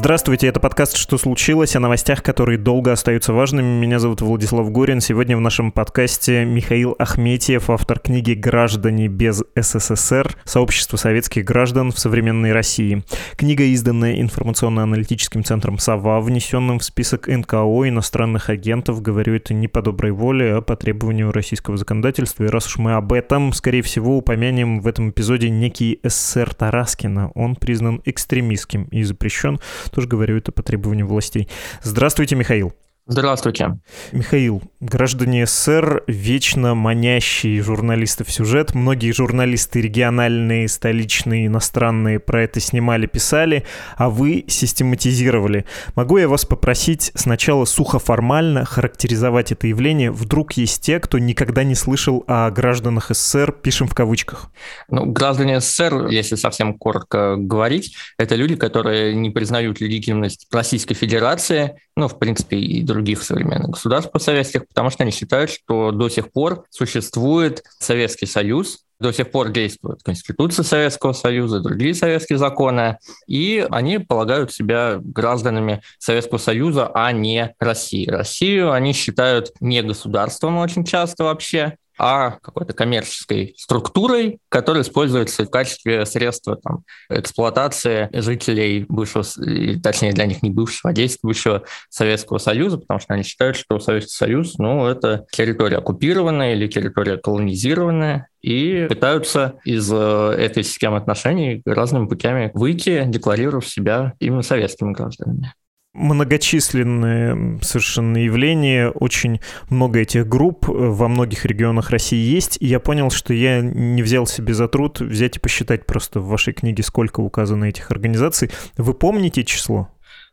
Здравствуйте, это подкаст «Что случилось?» о новостях, которые долго остаются важными. Меня зовут Владислав Горин. Сегодня в нашем подкасте Михаил Ахметьев, автор книги «Граждане без СССР. Сообщество советских граждан в современной России». Книга, изданная информационно-аналитическим центром «Сова», внесенным в список НКО иностранных агентов, говорю это не по доброй воле, а по требованию российского законодательства. И раз уж мы об этом, скорее всего, упомянем в этом эпизоде некий СССР Тараскина. Он признан экстремистским и запрещен тоже говорю это по требованию властей. Здравствуйте, Михаил. Здравствуйте. Михаил, граждане СССР вечно манящий журналистов сюжет. Многие журналисты региональные, столичные, иностранные про это снимали, писали, а вы систематизировали. Могу я вас попросить сначала сухо-формально характеризовать это явление? Вдруг есть те, кто никогда не слышал о гражданах СССР, пишем в кавычках. Ну, граждане СССР, если совсем коротко говорить, это люди, которые не признают легитимность Российской Федерации, ну, в принципе, и других современных государств постсоветских, потому что они считают, что до сих пор существует Советский Союз, до сих пор действует Конституция Советского Союза, другие советские законы, и они полагают себя гражданами Советского Союза, а не России. Россию они считают не государством очень часто вообще, а какой-то коммерческой структурой, которая используется в качестве средства там, эксплуатации жителей бывшего, точнее для них не бывшего, а действующего Советского Союза, потому что они считают, что Советский Союз ну, это территория оккупированная или территория колонизированная, и пытаются из э, этой системы отношений разными путями выйти, декларировав себя именно советскими гражданами многочисленные совершенно явления, очень много этих групп э, во многих регионах России есть, и я понял, что я не взял себе за труд взять и посчитать просто в вашей книге, сколько указано этих организаций. Вы помните число?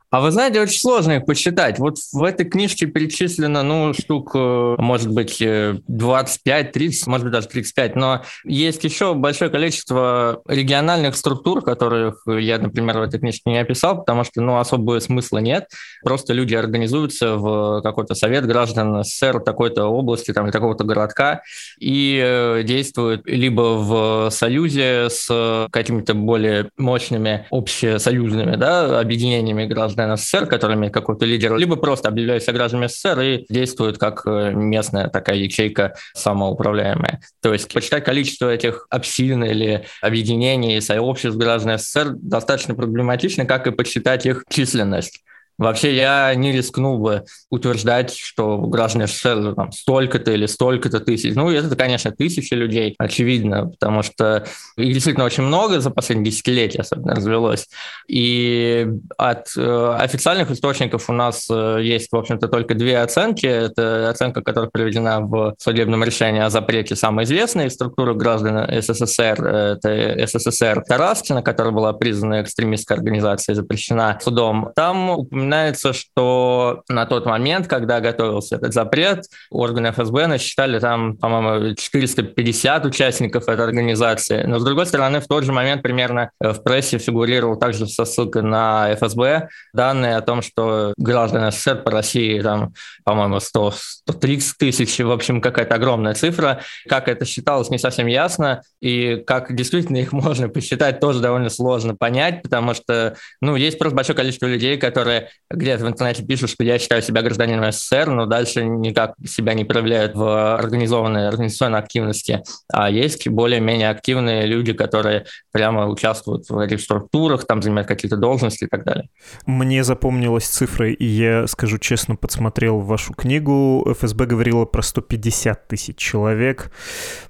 А вы знаете, очень сложно их посчитать. Вот в этой книжке перечислено, ну, штук, э, может быть, 25, э, 30, может быть, даже 35, но есть еще большое количество региональных структур, которых я, например, в этой книжке не описал, потому что, ну, особого смысла нет. Просто люди организуются в какой-то совет граждан СССР такой-то области, там, или такого-то городка, и э, действуют либо в союзе с какими-то более мощными общесоюзными, да, объединениями граждан, граждан СССР, которые имеют какой-то лидер, либо просто объявляют себя гражданами СССР и действуют как э, местная такая ячейка самоуправляемая. То есть почитать количество этих общин или объединений, сообществ граждан СССР достаточно проблематично, как и подсчитать их численность. Вообще я не рискнул бы утверждать, что граждане СССР там, столько-то или столько-то тысяч. Ну, это, конечно, тысячи людей, очевидно, потому что их действительно очень много за последние десятилетия особенно развелось. И от э, официальных источников у нас э, есть, в общем-то, только две оценки. Это оценка, которая приведена в судебном решении о запрете самой известной структуры граждан СССР. Это СССР Тараскина, которая была признана экстремистской организацией, запрещена судом. Там упоминается упоминается, что на тот момент, когда готовился этот запрет, органы ФСБ насчитали там, по-моему, 450 участников этой организации. Но, с другой стороны, в тот же момент примерно э, в прессе фигурировал также со ссылкой на ФСБ данные о том, что граждан СССР по России, там, по-моему, 100, 130 тысяч, в общем, какая-то огромная цифра. Как это считалось, не совсем ясно, и как действительно их можно посчитать, тоже довольно сложно понять, потому что, ну, есть просто большое количество людей, которые где-то в интернете пишут, что я считаю себя гражданином СССР, но дальше никак себя не проявляют в организованной организационной активности. А есть более-менее активные люди, которые прямо участвуют в этих структурах, там занимают какие-то должности и так далее. Мне запомнилась цифра, и я, скажу честно, подсмотрел вашу книгу. ФСБ говорила про 150 тысяч человек.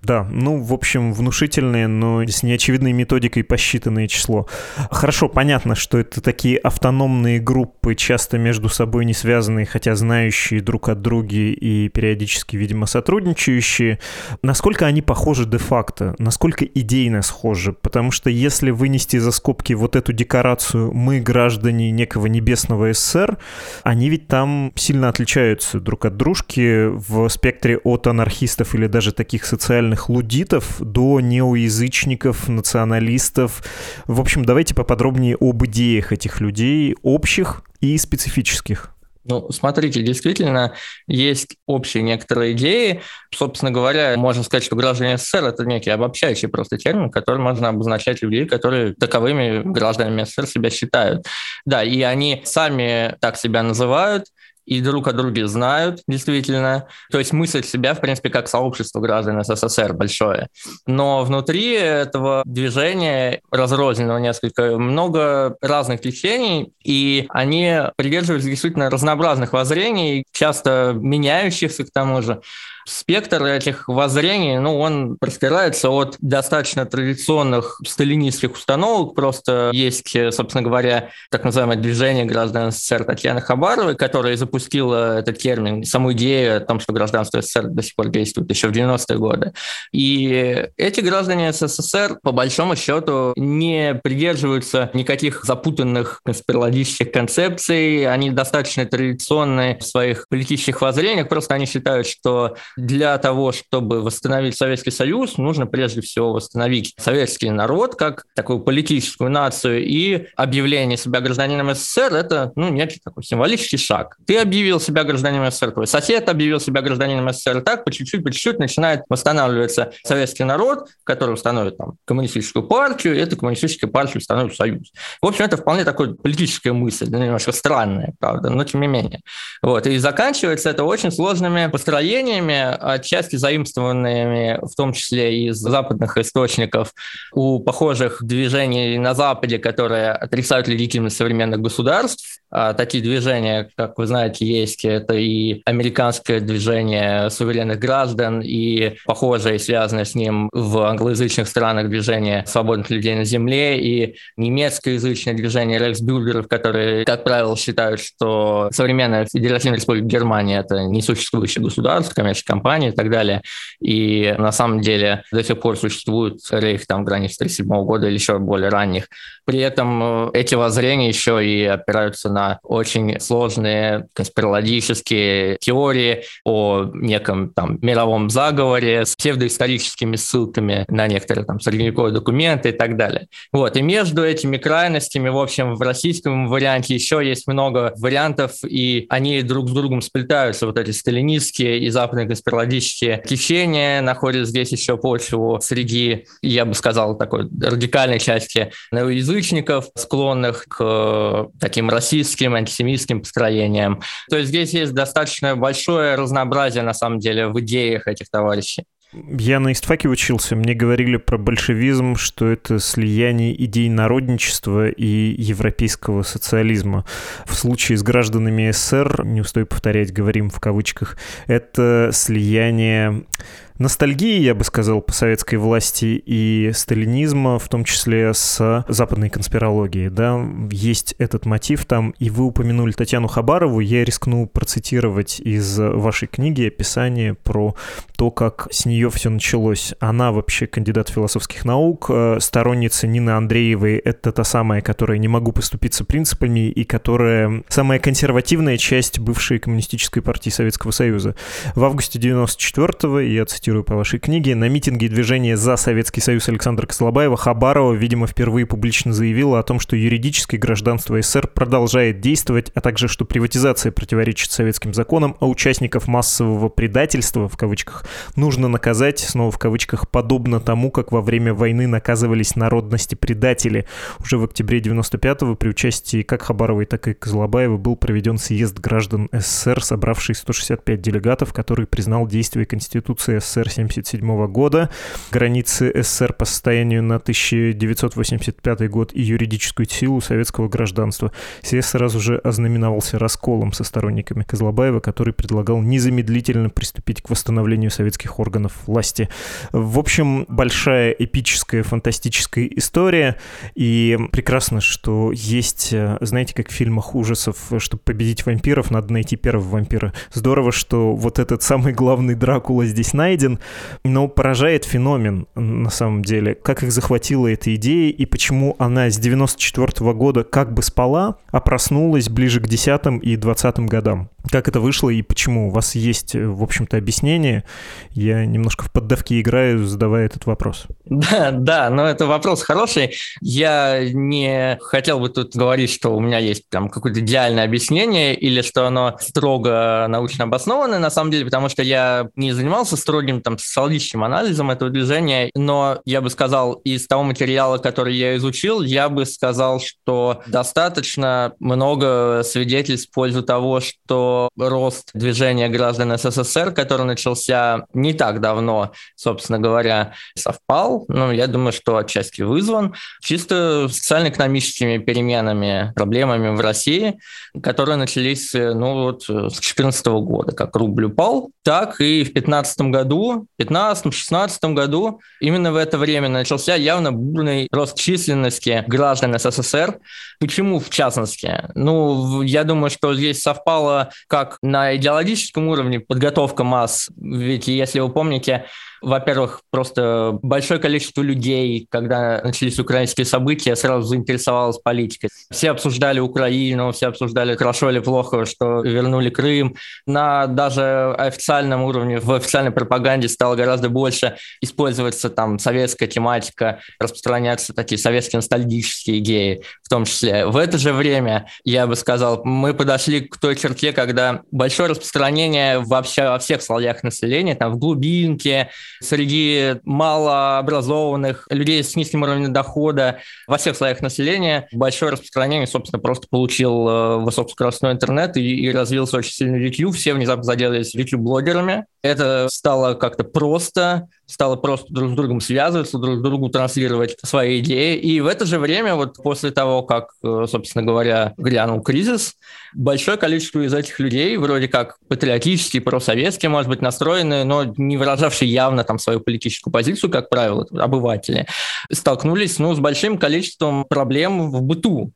Да, ну, в общем, внушительное, но с неочевидной методикой посчитанное число. Хорошо, понятно, что это такие автономные группы часто между собой не связанные, хотя знающие друг от друга и периодически, видимо, сотрудничающие, насколько они похожи де-факто, насколько идейно схожи, потому что если вынести за скобки вот эту декорацию «мы граждане некого небесного СССР», они ведь там сильно отличаются друг от дружки в спектре от анархистов или даже таких социальных лудитов до неоязычников, националистов. В общем, давайте поподробнее об идеях этих людей, общих и специфических. Ну, смотрите, действительно, есть общие некоторые идеи. Собственно говоря, можно сказать, что граждане СССР – это некий обобщающий просто термин, который можно обозначать людей, которые таковыми гражданами СССР себя считают. Да, и они сами так себя называют, и друг о друге знают, действительно. То есть мысль себя, в принципе, как сообщество граждан СССР большое. Но внутри этого движения, разрозненного несколько, много разных течений, и они придерживаются действительно разнообразных воззрений, часто меняющихся к тому же спектр этих воззрений, ну, он простирается от достаточно традиционных сталинистских установок. Просто есть, собственно говоря, так называемое движение граждан СССР Татьяны Хабаровой, которая запустила этот термин, саму идею о том, что гражданство СССР до сих пор действует еще в 90-е годы. И эти граждане СССР, по большому счету, не придерживаются никаких запутанных конспирологических концепций, они достаточно традиционные в своих политических воззрениях, просто они считают, что для того, чтобы восстановить Советский Союз, нужно прежде всего восстановить советский народ как такую политическую нацию, и объявление себя гражданином СССР – это ну, некий такой символический шаг. Ты объявил себя гражданином СССР, твой сосед объявил себя гражданином СССР, так по чуть-чуть, по чуть-чуть начинает восстанавливаться советский народ, который установит там, коммунистическую партию, и эту коммунистическую партию установит союз. В общем, это вполне такая политическая мысль, немножко странная, правда, но тем не менее. Вот. И заканчивается это очень сложными построениями, отчасти заимствованными, в том числе из западных источников, у похожих движений на Западе, которые отрицают легитимность современных государств. А такие движения, как вы знаете, есть. Это и американское движение суверенных граждан, и похожее, связанное с ним в англоязычных странах движение свободных людей на земле, и немецкоязычное движение рейхсбюргеров, которые, как правило, считают, что современная Федеративная Республика Германия – это несуществующее государство, коммерческая компании и так далее. И на самом деле до сих пор существует рейх там границ 1937 года или еще более ранних. При этом э, эти воззрения еще и опираются на очень сложные конспирологические теории о неком там мировом заговоре с псевдоисторическими ссылками на некоторые там средневековые документы и так далее. Вот. И между этими крайностями, в общем, в российском варианте еще есть много вариантов, и они друг с другом сплетаются, вот эти сталинистские и западные конспирологические течения находят здесь еще почву среди, я бы сказал, такой радикальной части неоязычников, склонных к таким российским, антисемитским построениям. То есть здесь есть достаточно большое разнообразие, на самом деле, в идеях этих товарищей. Я на истфаке учился, мне говорили про большевизм, что это слияние идей народничества и европейского социализма. В случае с гражданами СССР, не устою повторять, говорим в кавычках, это слияние ностальгии, я бы сказал, по советской власти и сталинизма, в том числе с западной конспирологией. Да? Есть этот мотив там, и вы упомянули Татьяну Хабарову, я рискну процитировать из вашей книги описание про то, как с нее все началось. Она вообще кандидат философских наук, э, сторонница Нины Андреевой, это та самая, которая не могу поступиться принципами и которая самая консервативная часть бывшей коммунистической партии Советского Союза. В августе 94-го, я цитирую, цитирую по вашей книге, на митинге движения «За Советский Союз» Александра Косолобаева Хабарова, видимо, впервые публично заявила о том, что юридическое гражданство СССР продолжает действовать, а также, что приватизация противоречит советским законам, а участников массового предательства, в кавычках, нужно наказать, снова в кавычках, подобно тому, как во время войны наказывались народности-предатели. Уже в октябре 95-го при участии как Хабаровой, так и Козлобаева был проведен съезд граждан СССР, собравший 165 делегатов, который признал действие Конституции СССР СССР 1977 года, границы СССР по состоянию на 1985 год и юридическую силу советского гражданства. Съезд сразу же ознаменовался расколом со сторонниками Козлобаева, который предлагал незамедлительно приступить к восстановлению советских органов власти. В общем, большая эпическая, фантастическая история, и прекрасно, что есть, знаете, как в фильмах ужасов, чтобы победить вампиров, надо найти первого вампира. Здорово, что вот этот самый главный Дракула здесь найден, но поражает феномен на самом деле, как их захватила эта идея и почему она с 94 -го года как бы спала, а проснулась ближе к 10 и 20 годам. Как это вышло и почему? У вас есть, в общем-то, объяснение. Я немножко в поддавке играю, задавая этот вопрос. Да, да, но это вопрос хороший. Я не хотел бы тут говорить, что у меня есть там какое-то идеальное объяснение или что оно строго научно обоснованное, на самом деле, потому что я не занимался строгим там социологическим анализом этого движения, но я бы сказал, из того материала, который я изучил, я бы сказал, что достаточно много свидетельств в пользу того, что рост движения граждан СССР, который начался не так давно, собственно говоря, совпал. Ну, я думаю, что отчасти вызван чисто социально-экономическими переменами, проблемами в России, которые начались ну, вот, с 2014 года. Как рубль упал, так и в 2015 году, в 2015-2016 году именно в это время начался явно бурный рост численности граждан СССР. Почему в частности? Ну, я думаю, что здесь совпало как на идеологическом уровне подготовка масс. Ведь, если вы помните, во-первых, просто большое количество людей, когда начались украинские события, сразу заинтересовалось политикой. Все обсуждали Украину, все обсуждали, хорошо или плохо, что вернули Крым. На даже официальном уровне, в официальной пропаганде стало гораздо больше использоваться там советская тематика, распространяться такие советские ностальгические идеи в том числе. В это же время, я бы сказал, мы подошли к той черте, когда большое распространение вообще во всех слоях населения, там в глубинке, среди малообразованных людей с низким уровнем дохода во всех слоях населения большое распространение, собственно, просто получил э, высокоскоростной интернет и, и развился очень сильно YouTube. Все внезапно заделались YouTube-блогерами. Это стало как-то просто, стало просто друг с другом связываться, друг другу транслировать свои идеи. И в это же время, вот после того, как, э, собственно говоря, грянул кризис, большое количество из этих людей, вроде как патриотические, просоветские, может быть, настроенные, но не выражавшие явно там свою политическую позицию, как правило, обыватели, столкнулись ну, с большим количеством проблем в быту.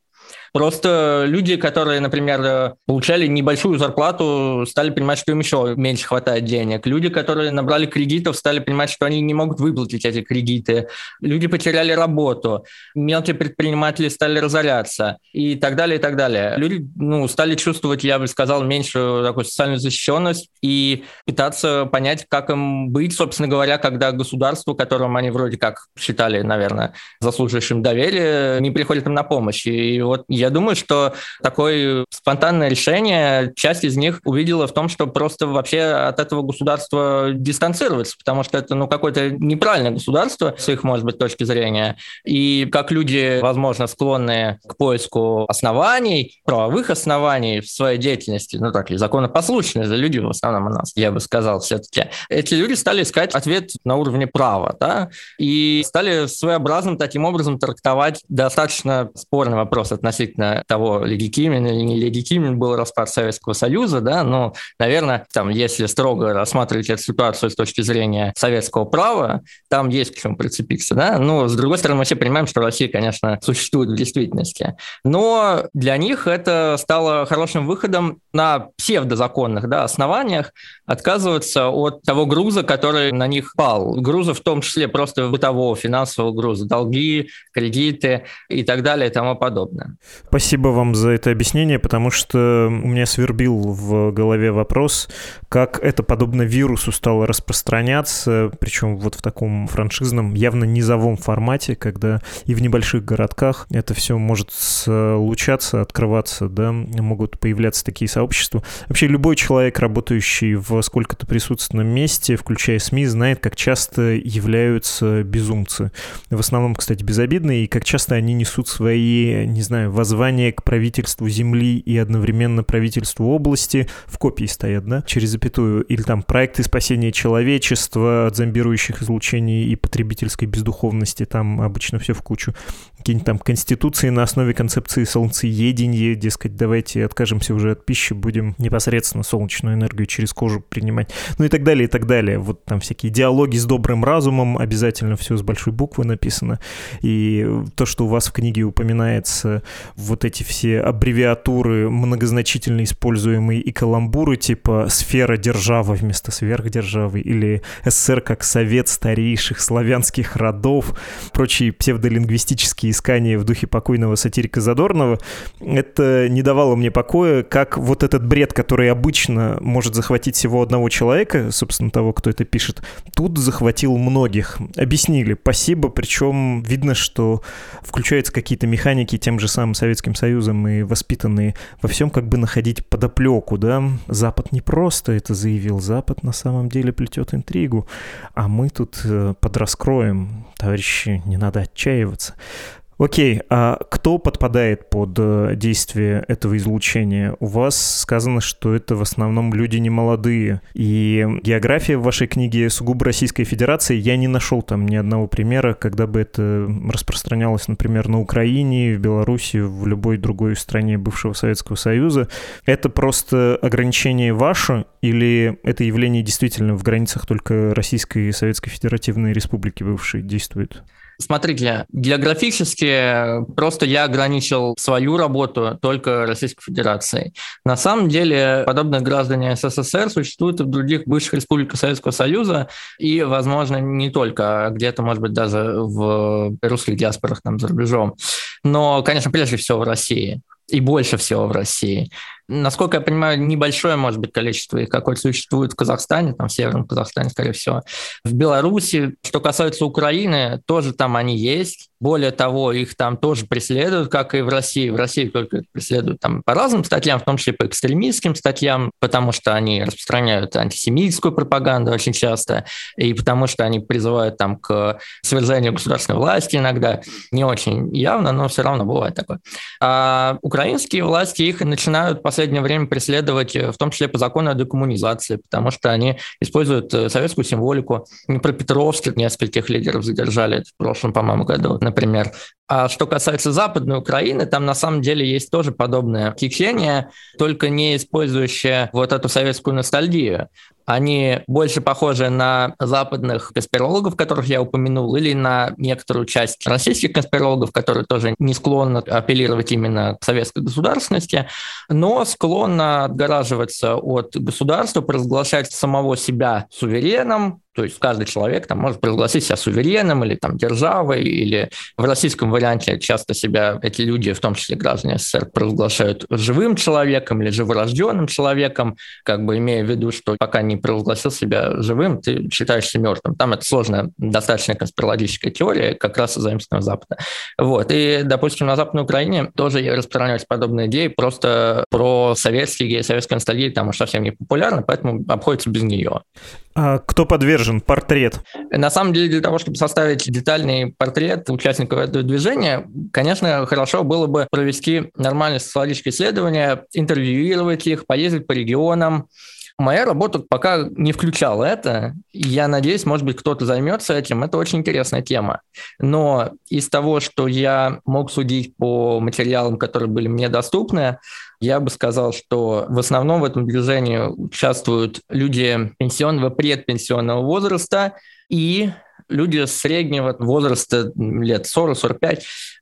Просто люди, которые, например, получали небольшую зарплату, стали понимать, что им еще меньше хватает денег. Люди, которые набрали кредитов, стали понимать, что они не могут выплатить эти кредиты. Люди потеряли работу. Мелкие предприниматели стали разоряться и так далее, и так далее. Люди ну, стали чувствовать, я бы сказал, меньшую такую социальную защищенность и пытаться понять, как им быть, собственно говоря, когда государство, которым они вроде как считали, наверное, заслуживающим доверия, не приходит им на помощь. И вот думаю, что такое спонтанное решение, часть из них увидела в том, что просто вообще от этого государства дистанцироваться, потому что это ну, какое-то неправильное государство с их, может быть, точки зрения. И как люди, возможно, склонны к поиску оснований, правовых оснований в своей деятельности, ну так, и законопослушные за люди в основном у нас, я бы сказал, все-таки, эти люди стали искать ответ на уровне права, да, и стали своеобразным таким образом трактовать достаточно спорный вопрос относительно относительно того, легитимен или не легитимен был распад Советского Союза, да, но, наверное, там, если строго рассматривать эту ситуацию с точки зрения советского права, там есть к чему прицепиться, да, но, с другой стороны, мы все понимаем, что Россия, конечно, существует в действительности, но для них это стало хорошим выходом на псевдозаконных, да, основаниях отказываться от того груза, который на них пал, груза в том числе просто бытового, финансового груза, долги, кредиты и так далее и тому подобное. Спасибо вам за это объяснение, потому что у меня свербил в голове вопрос, как это подобно вирусу стало распространяться, причем вот в таком франшизном, явно низовом формате, когда и в небольших городках это все может случаться, открываться, да, могут появляться такие сообщества. Вообще любой человек, работающий в сколько-то присутственном месте, включая СМИ, знает, как часто являются безумцы. В основном, кстати, безобидные, и как часто они несут свои, не знаю, воззвание к правительству земли и одновременно правительству области в копии стоят, да, через запятую, или там проекты спасения человечества от зомбирующих излучений и потребительской бездуховности, там обычно все в кучу. Какие-нибудь там конституции на основе концепции солнцеедения, дескать, давайте откажемся уже от пищи, будем непосредственно солнечную энергию через кожу принимать, ну и так далее, и так далее. Вот там всякие диалоги с добрым разумом, обязательно все с большой буквы написано. И то, что у вас в книге упоминается, вот эти все аббревиатуры, многозначительно используемые и каламбуры, типа «сфера держава» вместо «сверхдержавы» или «СССР как совет старейших славянских родов», прочие псевдолингвистические искания в духе покойного сатирика Задорнова, это не давало мне покоя, как вот этот бред, который обычно может захватить всего одного человека, собственно, того, кто это пишет, тут захватил многих. Объяснили, спасибо, причем видно, что включаются какие-то механики тем же самым Советским Союзом и воспитанные во всем как бы находить подоплеку, да. Запад не просто это заявил, Запад на самом деле плетет интригу, а мы тут э, подраскроем. Товарищи, не надо отчаиваться. Окей, а кто подпадает под э, действие этого излучения? У вас сказано, что это в основном люди немолодые. И география в вашей книге сугубо Российской Федерации. Я не нашел там ни одного примера, когда бы это распространялось, например, на Украине, в Беларуси, в любой другой стране бывшего Советского Союза. Это просто ограничение ваше или это явление действительно в границах только Российской и Советской Федеративной Республики бывшей действует? Смотрите, географически просто я ограничил свою работу только Российской Федерацией. На самом деле подобные граждане СССР существуют и в других бывших республиках Советского Союза, и, возможно, не только, а где-то, может быть, даже в русских диаспорах там за рубежом. Но, конечно, прежде всего в России и больше всего в России. Насколько я понимаю, небольшое, может быть, количество их какое-то существует в Казахстане, там в Северном Казахстане, скорее всего. В Беларуси, что касается Украины, тоже там они есть. Более того, их там тоже преследуют, как и в России. В России только преследуют там по разным статьям, в том числе по экстремистским статьям, потому что они распространяют антисемитскую пропаганду очень часто, и потому что они призывают там к свержению государственной власти иногда. Не очень явно, но все равно бывает такое. А украинские власти их начинают в последнее время преследовать, в том числе по закону о декоммунизации, потому что они используют э, советскую символику. Про Петровских нескольких лидеров задержали в прошлом, по-моему, году например. А что касается Западной Украины, там на самом деле есть тоже подобное течение, только не использующее вот эту советскую ностальгию. Они больше похожи на западных конспирологов, которых я упомянул, или на некоторую часть российских конспирологов, которые тоже не склонны апеллировать именно к советской государственности, но склонны отгораживаться от государства, провозглашать самого себя сувереном, то есть каждый человек там может провозгласить себя суверенным или там державой, или в российском варианте часто себя эти люди, в том числе граждане СССР, провозглашают живым человеком или живорожденным человеком, как бы имея в виду, что пока не провозгласил себя живым, ты считаешься мертвым. Там это сложная, достаточно конспирологическая теория, как раз из заимственного Запада. Вот. И, допустим, на Западной Украине тоже распространяются подобные идеи, просто про советские, советскую ностальгию там уж совсем не популярно, поэтому обходится без нее. А кто подвержен? Портрет? На самом деле, для того, чтобы составить детальный портрет участников этого движения, конечно, хорошо было бы провести нормальное социологическое исследование, интервьюировать их, поездить по регионам, Моя работа пока не включала это. Я надеюсь, может быть, кто-то займется этим. Это очень интересная тема. Но из того, что я мог судить по материалам, которые были мне доступны, я бы сказал, что в основном в этом движении участвуют люди пенсионного, предпенсионного возраста и люди среднего возраста, лет 40-45,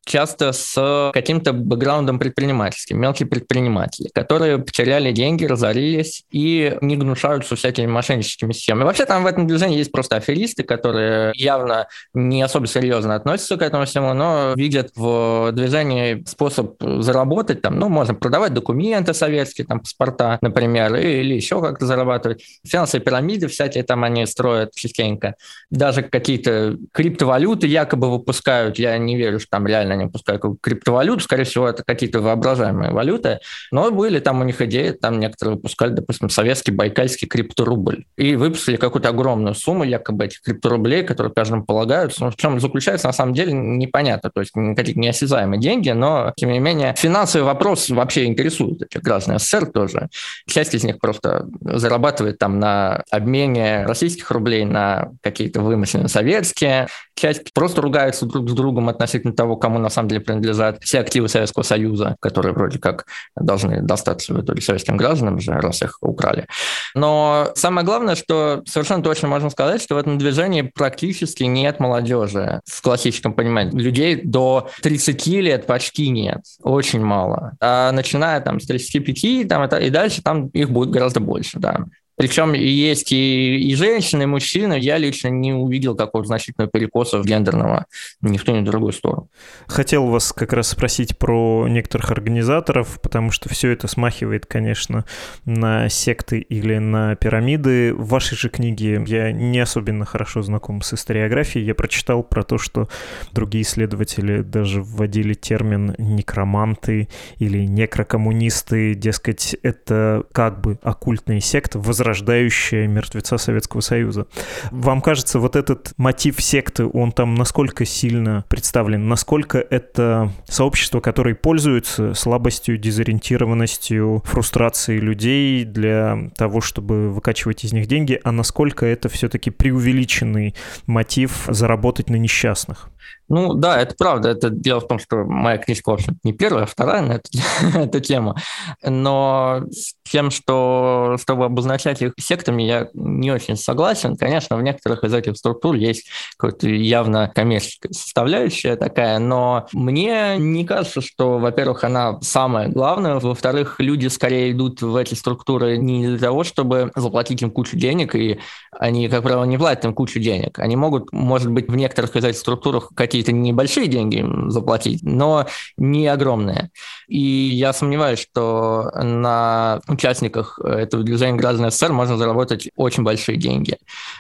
часто с каким-то бэкграундом предпринимательским, мелкие предприниматели, которые потеряли деньги, разорились и не гнушаются всякими мошенническими схемами. Вообще там в этом движении есть просто аферисты, которые явно не особо серьезно относятся к этому всему, но видят в движении способ заработать, там, ну, можно продавать документы советские, там, паспорта, например, или еще как-то зарабатывать. Финансовые пирамиды всякие там они строят частенько. Даже какие какие-то криптовалюты якобы выпускают. Я не верю, что там реально они выпускают криптовалюту. Скорее всего, это какие-то воображаемые валюты. Но были там у них идеи, там некоторые выпускали, допустим, советский байкальский крипторубль. И выпустили какую-то огромную сумму якобы этих крипторублей, которые каждому полагаются. Но в чем заключается, на самом деле, непонятно. То есть какие-то неосязаемые деньги, но, тем не менее, финансовый вопрос вообще интересует этих граждан СССР тоже. Часть из них просто зарабатывает там на обмене российских рублей на какие-то вымышленные советские. Часть просто ругается друг с другом относительно того, кому на самом деле принадлежат все активы Советского Союза, которые вроде как должны достаться в итоге советским гражданам же, раз их украли. Но самое главное, что совершенно точно можно сказать, что в этом движении практически нет молодежи в классическом понимании. Людей до 30 лет почти нет, очень мало. А начиная там с 35 там, и дальше там их будет гораздо больше, да. Причем есть и, и женщины, и мужчины. Я лично не увидел какого-то значительного перекоса гендерного ни в ту, ни в другую сторону. Хотел вас как раз спросить про некоторых организаторов, потому что все это смахивает, конечно, на секты или на пирамиды. В вашей же книге я не особенно хорошо знаком с историографией. Я прочитал про то, что другие исследователи даже вводили термин некроманты или некрокоммунисты. Дескать, это как бы оккультные секты, возрастающие рождающая мертвеца Советского Союза. Вам кажется, вот этот мотив секты, он там насколько сильно представлен? Насколько это сообщество, которое пользуется слабостью, дезориентированностью, фрустрацией людей для того, чтобы выкачивать из них деньги, а насколько это все-таки преувеличенный мотив заработать на несчастных? Ну да, это правда. Это дело в том, что моя книжка, в общем не первая, а вторая на эту, эту тему. Но с тем, что чтобы обозначать их сектами, я не очень согласен. Конечно, в некоторых из этих структур есть какая-то явно коммерческая составляющая такая, но мне не кажется, что, во-первых, она самая главная, во-вторых, люди скорее идут в эти структуры не для того, чтобы заплатить им кучу денег, и они, как правило, не платят им кучу денег. Они могут, может быть, в некоторых из этих структурах какие-то небольшие деньги заплатить, но не огромные. И я сомневаюсь, что на участниках этого движения граждан СССР можно заработать очень большие деньги.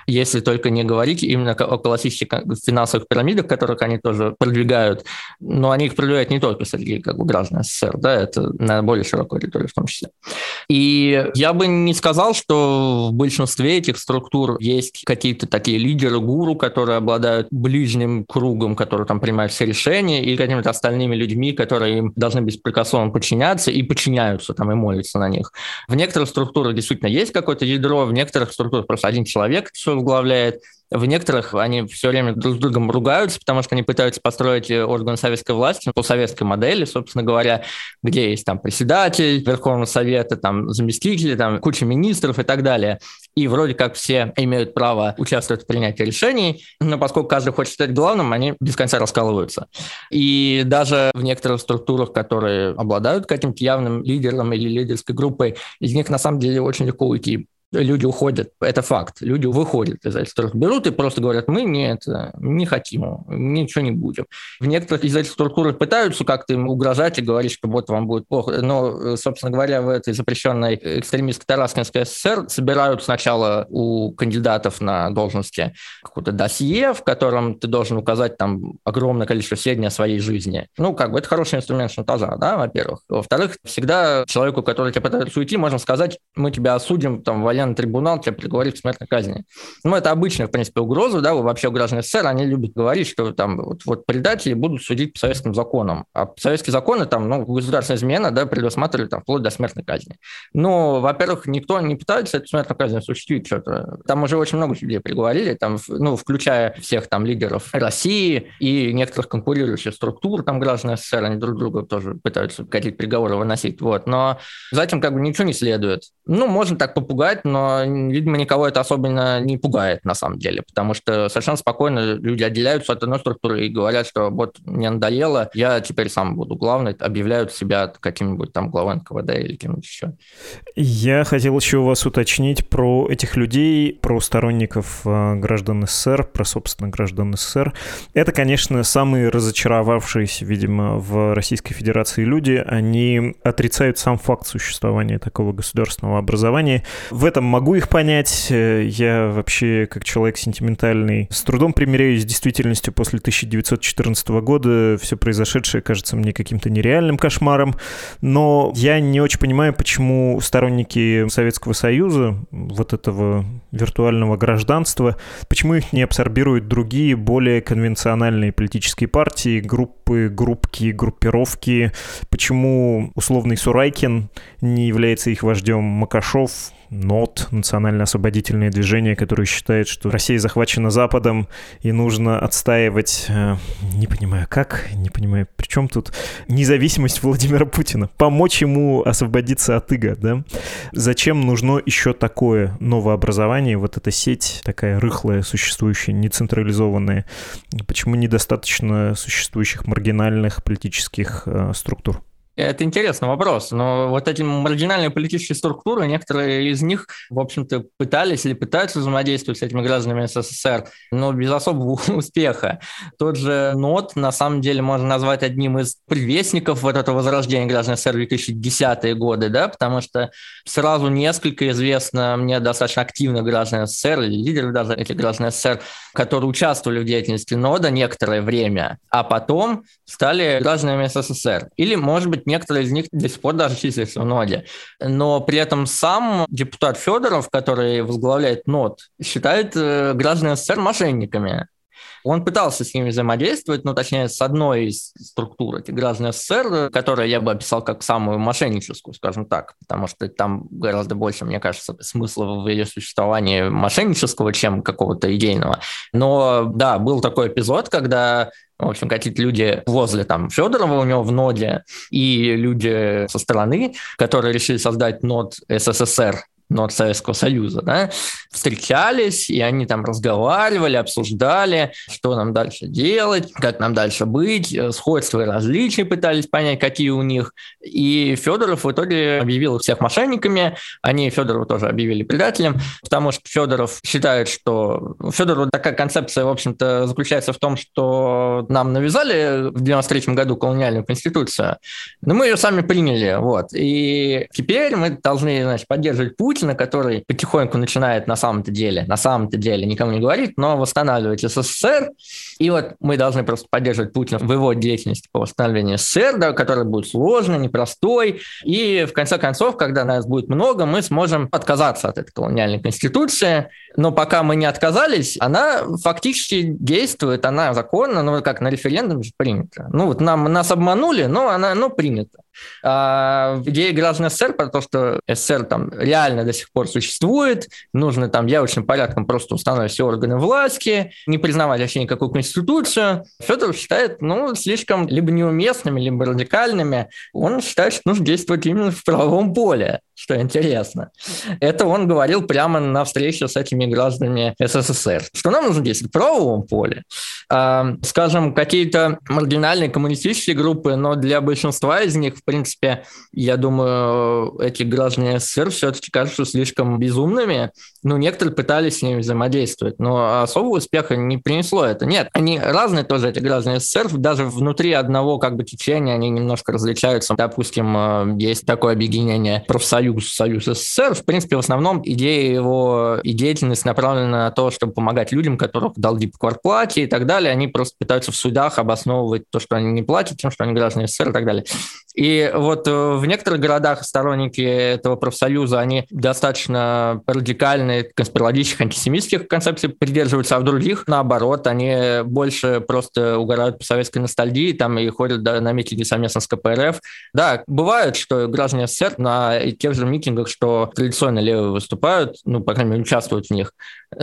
Если только не говорить именно о классических финансовых пирамидах, которых они тоже продвигают, но они их продвигают не только среди как бы, граждан СССР, да, это, наверное, более широкая аудитория в том числе. И я бы не сказал, что в большинстве этих структур есть какие-то такие лидеры, гуру, которые обладают ближним кругом, который там принимает все решения, и какими-то остальными людьми, которые им должны беспрекословно подчиняться и подчиняются там и молятся на них. В некоторых структурах действительно есть какое-то ядро, в некоторых структурах просто один человек все возглавляет, в некоторых они все время друг с другом ругаются, потому что они пытаются построить э, орган советской власти по советской модели, собственно говоря, где есть там председатель Верховного Совета, там заместители, там куча министров и так далее. И вроде как все имеют право участвовать в принятии решений, но поскольку каждый хочет стать главным, они без конца раскалываются. И даже в некоторых структурах, которые обладают каким-то явным лидером или лидерской группой, из них на самом деле очень легко уйти люди уходят, это факт. Люди выходят из структур, берут и просто говорят, мы нет, не хотим, ничего не будем. В некоторых из этих структур пытаются как-то им угрожать и говорить, что вот вам будет плохо. Но, собственно говоря, в этой запрещенной экстремистской Тараскинской ССР собирают сначала у кандидатов на должности какое-то досье, в котором ты должен указать там огромное количество сведений о своей жизни. Ну, как бы это хороший инструмент шантажа, да, во-первых. Во-вторых, всегда человеку, который тебя пытается уйти, можно сказать, мы тебя осудим, там, в военный трибунал тебя приговорит к смертной казни. Ну, это обычная, в принципе, угроза, да, вообще у граждан СССР, они любят говорить, что там вот, вот предатели будут судить по советским законам. А советские законы, там, ну, государственная измена, да, предусматривали там вплоть до смертной казни. Но, во-первых, никто не пытается эту смертную казнь осуществить что-то. Там уже очень много людей приговорили, там, ну, включая всех там лидеров России и некоторых конкурирующих структур, там граждан СССР, они друг друга тоже пытаются какие-то приговоры выносить, вот. Но за этим как бы ничего не следует. Ну, можно так попугать, но, видимо, никого это особенно не пугает на самом деле, потому что совершенно спокойно люди отделяются от одной структуры и говорят, что вот мне надоело, я теперь сам буду главный, объявляют себя каким-нибудь там главой НКВД или кем-нибудь еще. Я хотел еще у вас уточнить про этих людей, про сторонников э, граждан СССР, про, собственно, граждан СССР. Это, конечно, самые разочаровавшиеся, видимо, в Российской Федерации люди. Они отрицают сам факт существования такого государственного образования. В это этом могу их понять. Э, я вообще, как человек сентиментальный, с трудом примиряюсь с действительностью после 1914 года. Все произошедшее кажется мне каким-то нереальным кошмаром. Но я не очень понимаю, почему сторонники Советского Союза, вот этого виртуального гражданства, почему их не абсорбируют другие, более конвенциональные политические партии, группы, группки, группировки, почему условный Сурайкин не является их вождем Макашов, НОТ, национально-освободительное движение, которое считает, что Россия захвачена Западом и нужно отстаивать, э, не понимаю как, не понимаю, при чем тут независимость Владимира Путина, помочь ему освободиться от иго, да? Зачем нужно еще такое новообразование, вот эта сеть такая рыхлая, существующая, нецентрализованная? Почему недостаточно существующих маргинальных политических э, структур? Это интересный вопрос, но вот эти маргинальные политические структуры, некоторые из них, в общем-то, пытались или пытаются взаимодействовать с этими гражданами СССР, но без особого успеха. Тот же НОТ, на самом деле, можно назвать одним из предвестников вот этого возрождения граждан СССР в 2010-е годы, да, потому что сразу несколько известно мне достаточно активных граждан СССР, лидеров даже этих граждан СССР, которые участвовали в деятельности НОДа некоторое время, а потом стали гражданами СССР. Или, может быть, некоторые из них до сих пор даже числятся в ноде. Но при этом сам депутат Федоров, который возглавляет НОД, считает э, граждан СССР мошенниками. Он пытался с ними взаимодействовать, ну, точнее, с одной из структур этих граждан СССР, которую я бы описал как самую мошенническую, скажем так, потому что там гораздо больше, мне кажется, смысла в ее существовании мошеннического, чем какого-то идейного. Но да, был такой эпизод, когда в общем, какие-то люди возле там Федорова у него в ноде и люди со стороны, которые решили создать нод СССР, нод Советского Союза, да, встречались, и они там разговаривали, обсуждали, что нам дальше делать, как нам дальше быть, э, сходства и различия пытались понять, какие у них. И Федоров в итоге объявил всех мошенниками, они Федорова тоже объявили предателем, потому что Федоров считает, что... Федоров такая концепция, в общем-то, заключается в том, что нам навязали в 93 году колониальную конституцию, но мы ее сами приняли, вот. И теперь мы должны, значит, поддерживать путь, Путина, который потихоньку начинает на самом-то деле, на самом-то деле никому не говорит, но восстанавливать СССР. И вот мы должны просто поддерживать Путина в его деятельности по восстановлению СССР, да, которая будет сложной, непростой. И в конце концов, когда нас будет много, мы сможем отказаться от этой колониальной конституции. Но пока мы не отказались, она фактически действует, она законна, ну как на референдуме же принято. Ну вот нам, нас обманули, но она ну, принята. А идея граждан СССР про то, что СССР там реально до сих пор существует, нужно там явочным порядком просто установить все органы власти, не признавать вообще никакую конституцию. Федоров считает, ну, слишком либо неуместными, либо радикальными. Он считает, что нужно действовать именно в правовом поле что интересно. Это он говорил прямо на встрече с этими гражданами СССР, что нам нужно действовать в правовом поле. А, скажем, какие-то маргинальные коммунистические группы, но для большинства из них, в принципе, я думаю, эти граждане СССР все-таки кажутся слишком безумными. Ну, некоторые пытались с ними взаимодействовать, но особого успеха не принесло это. Нет, они разные тоже, эти граждане СССР, даже внутри одного как бы течения они немножко различаются. Допустим, э, есть такое объединение профсоюз Союз, СССР, в принципе, в основном идея его и деятельность направлена на то, чтобы помогать людям, которых долги по квартплате и так далее. Они просто пытаются в судах обосновывать то, что они не платят, тем, что они граждане СССР и так далее. И вот э, в некоторых городах сторонники этого профсоюза, они достаточно радикальные, конспирологических, антисемитских концепций придерживаются, а в других, наоборот, они больше просто угорают по советской ностальгии, там и ходят да, на митинги совместно с КПРФ. Да, бывает, что граждане СССР на тех же митингах, что традиционно левые выступают, ну, по крайней мере, участвуют в них,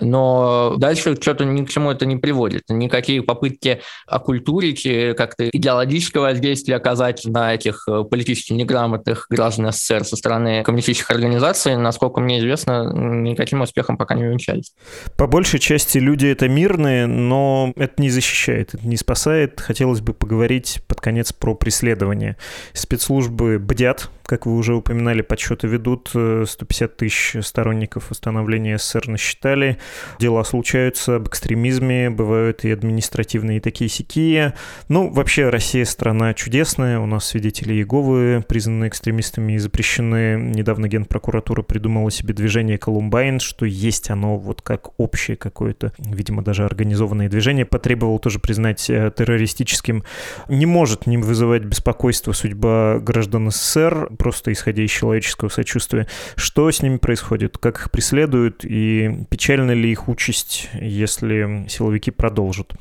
но дальше что-то ни к чему это не приводит. Никакие попытки оккультурить, как-то идеологического воздействия оказать на этих э, политически неграмотных граждан СССР со стороны коммунистических организаций, насколько мне известно, никаким успехом пока не увенчались. По большей части люди это мирные, но это не защищает, это не спасает. Хотелось бы поговорить под конец про преследование. Спецслужбы бдят, Как вы уже упоминали, подсчеты ведут, 150 тысяч сторонников установления СССР насчитали. Дела случаются об экстремизме, бывают и административные и такие сякие. Ну, вообще, Россия страна чудесная, у нас свидетели Иеговы признаны экстремистами и запрещены. Недавно Генпрокуратура придумала себе движение Колумбайн, что есть оно вот как общее какое-то, видимо, даже организованное движение, потребовал тоже признать э, террористическим. Не может не вызывать беспокойство судьба граждан СССР, просто исходя из человеческого сочувствия. Что с ними происходит? Как их преследуют? И печальна ли их участь, если силовики продолжат?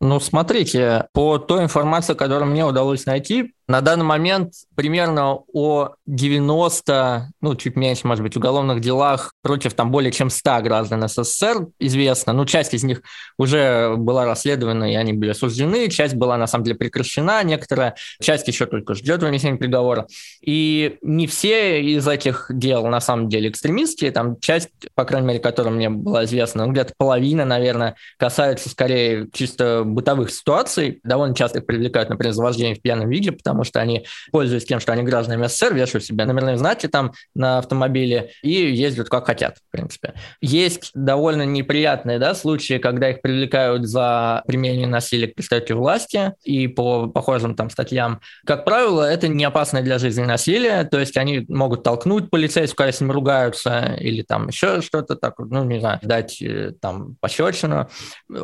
Ну, смотрите, по той информации, которую мне удалось найти, на данный момент примерно о 90, ну, чуть меньше, может быть, уголовных делах против там более чем 100 граждан СССР известно. Ну, часть из них уже была расследована, и они были осуждены, часть была, на самом деле, прекращена, некоторая часть еще только ждет вынесения приговора. И не все из этих дел, на самом деле, экстремистские, там часть, по крайней мере, которая мне была известна, ну, где-то половина, наверное, касается скорее чисто бытовых ситуаций. Довольно часто их привлекают, например, за вождение в пьяном виде, потому потому что они, пользуясь тем, что они гражданами СССР, вешают себе номерные знаки там на автомобиле и ездят как хотят, в принципе. Есть довольно неприятные да, случаи, когда их привлекают за применение насилия к представителю власти и по похожим там статьям. Как правило, это не опасное для жизни насилие, то есть они могут толкнуть полицейского, когда с ним ругаются, или там еще что-то так, ну, не знаю, дать э, там пощечину.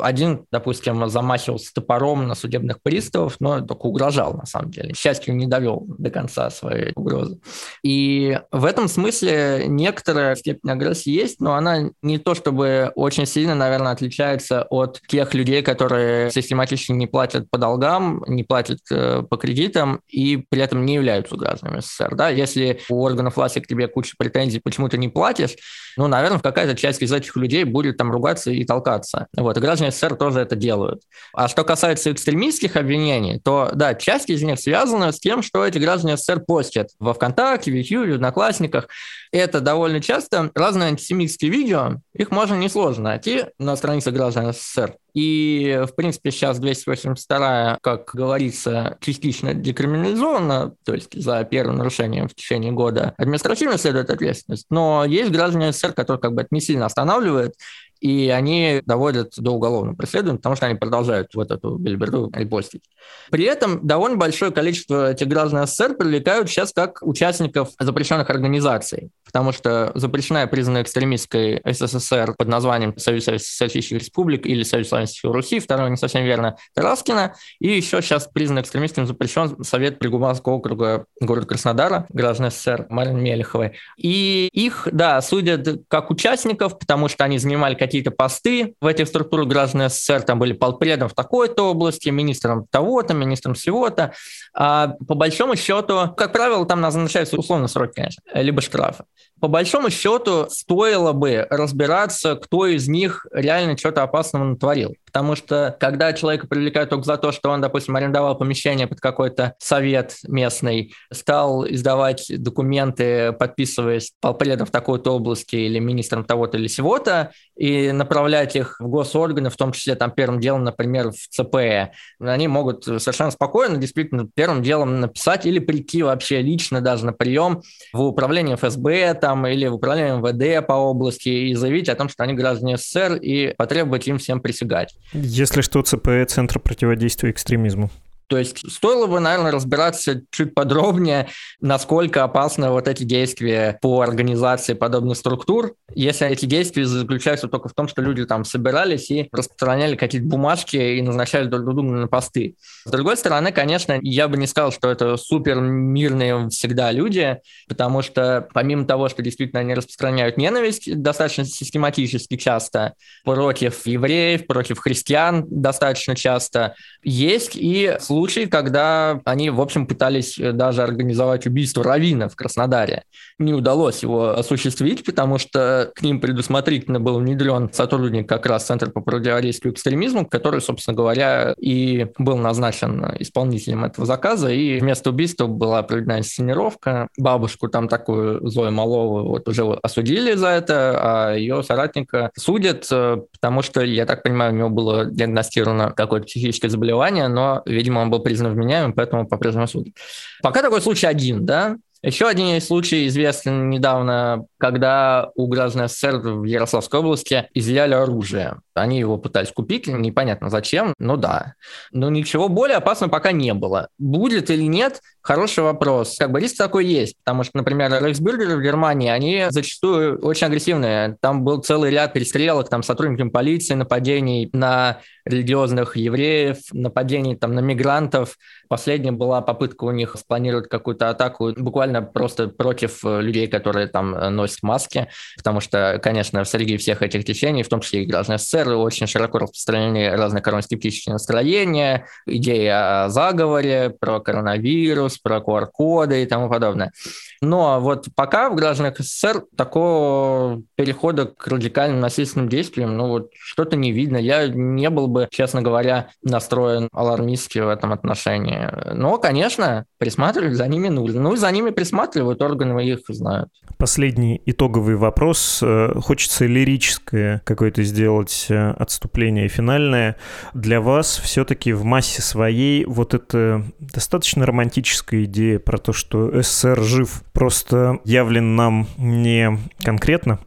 Один, допустим, замахивался топором на судебных приставов, но только угрожал, на самом деле счастью, не довел до конца своей угрозы. И в этом смысле некоторая степень агрессии есть, но она не то чтобы очень сильно, наверное, отличается от тех людей, которые систематически не платят по долгам, не платят э, по кредитам и при этом не являются гражданами СССР. Да? Если у органов власти к тебе куча претензий, почему ты не платишь, ну, наверное, какая-то часть из этих людей будет там ругаться и толкаться. Вот, и граждане СССР тоже это делают. А что касается экстремистских обвинений, то, да, часть из них связана с тем, что эти граждане СССР постят во ВКонтакте, в YouTube, в Одноклассниках. Это довольно часто разные антисемитские видео, их можно несложно найти на странице граждан СССР. И, в принципе, сейчас 282, как говорится, частично декриминализована, то есть за первым нарушением в течение года административно следует ответственность. Но есть граждане СССР, которые как бы это не сильно останавливают, и они доводят до уголовного преследования, потому что они продолжают вот эту бельберду репостить. При этом довольно большое количество этих граждан СССР привлекают сейчас как участников запрещенных организаций, потому что запрещена и признана экстремистской СССР под названием Союз Социалистических Республик или Союз Славянских Руси, второе не совсем верно, Тараскина, и еще сейчас признан экстремистским запрещен Совет Пригубанского округа города Краснодара, граждан СССР Марины Мелеховой. И их, да, судят как участников, потому что они занимали какие какие-то посты в этих структурах граждан СССР, там были полпредом в такой-то области, министром того-то, министром всего-то. А по большому счету, как правило, там назначаются условно сроки, конечно, либо штрафы по большому счету стоило бы разбираться, кто из них реально что-то опасного натворил. Потому что когда человека привлекают только за то, что он, допустим, арендовал помещение под какой-то совет местный, стал издавать документы, подписываясь полпредом в такой-то области или министром того-то или сего-то, и направлять их в госорганы, в том числе там первым делом, например, в ЦПЭ, они могут совершенно спокойно, действительно, первым делом написать или прийти вообще лично даже на прием в управление ФСБ, там, там или в управлении МВД по области и заявить о том, что они граждане СССР и потребовать им всем присягать. Если что, ЦПЭ – Центр противодействия экстремизму. То есть стоило бы, наверное, разбираться чуть подробнее, насколько опасны вот эти действия по организации подобных структур, если эти действия заключаются только в том, что люди там собирались и распространяли какие-то бумажки и назначали друг друга на посты. С другой стороны, конечно, я бы не сказал, что это супер мирные всегда люди, потому что помимо того, что действительно они распространяют ненависть достаточно систематически часто против евреев, против христиан достаточно часто, есть и случаи, случай, когда они, в общем, пытались э, даже организовать убийство Равина в Краснодаре. Не удалось его осуществить, потому что к ним предусмотрительно был внедрен сотрудник как раз Центра по противодействию экстремизму, который, собственно говоря, и был назначен исполнителем этого заказа, и вместо убийства была проведена инсценировка. Бабушку там такую Зою Малову вот уже осудили за это, а ее соратника судят, э, потому что, я так понимаю, у него было диагностировано какое-то психическое заболевание, но, видимо, он был признан вменяемым, поэтому по-прежнему судят. Пока такой случай один, да, Еще один случай известен недавно, когда у граждан СССР в Ярославской области изъяли оружие. Они его пытались купить, непонятно зачем, но да. Но ничего более опасного пока не было. Будет или нет, хороший вопрос. Как бы риск такой есть, потому что, например, рейхсбюргеры в Германии, они зачастую очень агрессивные. Там был целый ряд перестрелок, там сотрудниками полиции, нападений на религиозных евреев, нападений там на мигрантов. Последняя была попытка у них спланировать какую-то атаку буквально просто против э, людей, которые там э, носят маски, потому что, конечно, среди всех этих течений, в том числе и граждан СССР, очень широко распространены разные коронаскептические настроения, идеи о заговоре, про коронавирус, про QR-коды и тому подобное. Но вот пока в гражданах СССР такого перехода к радикальным насильственным действиям, ну вот что-то не видно. Я не был бы, честно говоря, настроен алармистски в этом отношении. Но, конечно, присматривать за ними нужно. Ну, за ними присматривают, органы их знают. Последний итоговый вопрос. Э, хочется лирическое какое-то сделать э, отступление финальное. Для вас все-таки в массе своей вот эта достаточно романтическая идея про то, что СССР жив просто явлен нам не конкретно,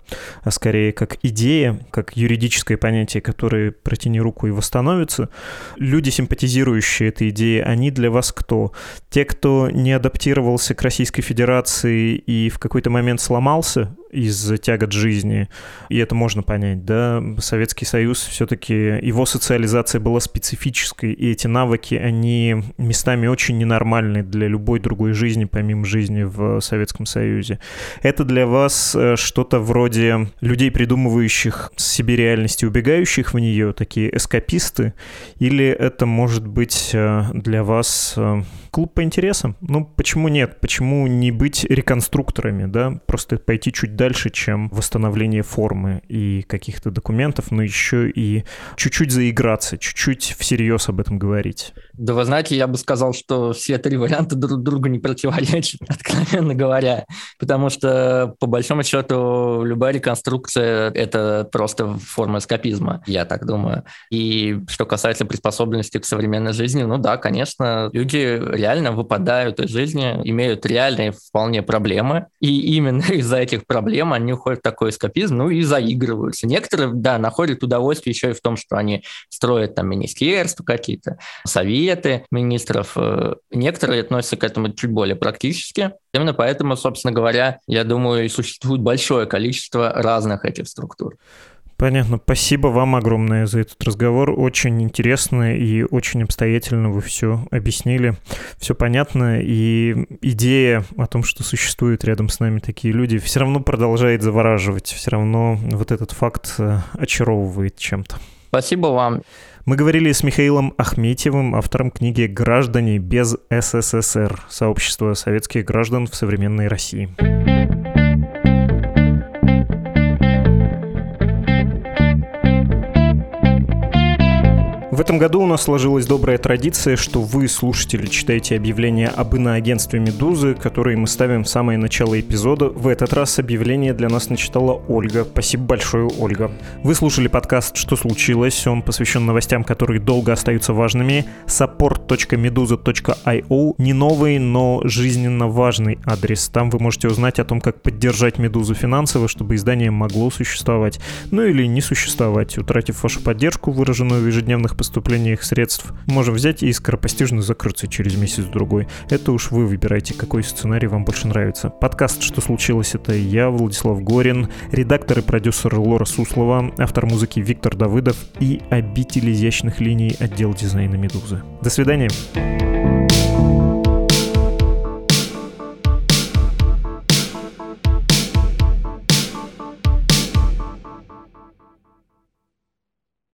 а скорее как идея, как юридическое понятие, которое протяни руку и восстановится. Люди, симпатизирующие этой идее, они для вас кто? Те, кто не адаптировался к Российской Федерации и в какой-то момент сломался, из тягот жизни, и это можно понять, да, Советский Союз все-таки, его социализация была специфической, и эти навыки, они местами очень ненормальны для любой другой жизни, помимо жизни в Советском Союзе. Это для вас э, что-то вроде людей, придумывающих себе реальность и убегающих в нее, такие эскаписты, или это может быть э, для вас э, клуб по интересам? Ну, почему нет? Почему не быть реконструкторами, да? Просто пойти чуть дальше чем восстановление формы и каких-то документов, но еще и чуть-чуть заиграться, чуть-чуть всерьез об этом говорить. Да вы знаете, я бы сказал, что все три варианта друг другу не противоречат, откровенно говоря, потому что, по большому счету, любая реконструкция – это просто форма эскапизма, я так думаю. И что касается приспособленности к современной жизни, ну да, конечно, люди реально выпадают из жизни, имеют реальные вполне проблемы, и именно из-за этих проблем они уходят в такой эскапизм, ну и заигрываются. Некоторые, да, находят удовольствие еще и в том, что они строят там министерства какие-то, советы, советы министров. Э, некоторые относятся к этому чуть более практически. Именно поэтому, собственно говоря, я думаю, и существует большое количество разных этих структур. Понятно. Спасибо вам огромное за этот разговор. Очень интересно и очень обстоятельно вы все объяснили. Все понятно. И идея о том, что существуют рядом с нами такие люди, все равно продолжает завораживать. Все равно вот этот факт э, очаровывает чем-то. Спасибо вам. Мы говорили с Михаилом Ахметьевым, автором книги «Граждане без СССР. Сообщество советских граждан в современной России». Этом году у нас сложилась добрая традиция, что вы, слушатели, читаете объявления об иноагентстве «Медузы», которые мы ставим в самое начало эпизода. В этот раз объявление для нас начитала Ольга. Спасибо большое, Ольга. Вы слушали подкаст «Что случилось?». Он посвящен новостям, которые долго остаются важными. support.meduza.io Не новый, но жизненно важный адрес. Там вы можете узнать о том, как поддержать «Медузу» финансово, чтобы издание могло существовать. Ну или не существовать, утратив вашу поддержку, выраженную в ежедневных поступлениях средств можем взять и скоропостижно закрыться через месяц-другой. Это уж вы выбираете, какой сценарий вам больше нравится. Подкаст «Что случилось?» — это я, Владислав Горин, редактор и продюсер Лора Суслова, автор музыки Виктор Давыдов и обитель изящных линий отдел дизайна «Медузы». До свидания.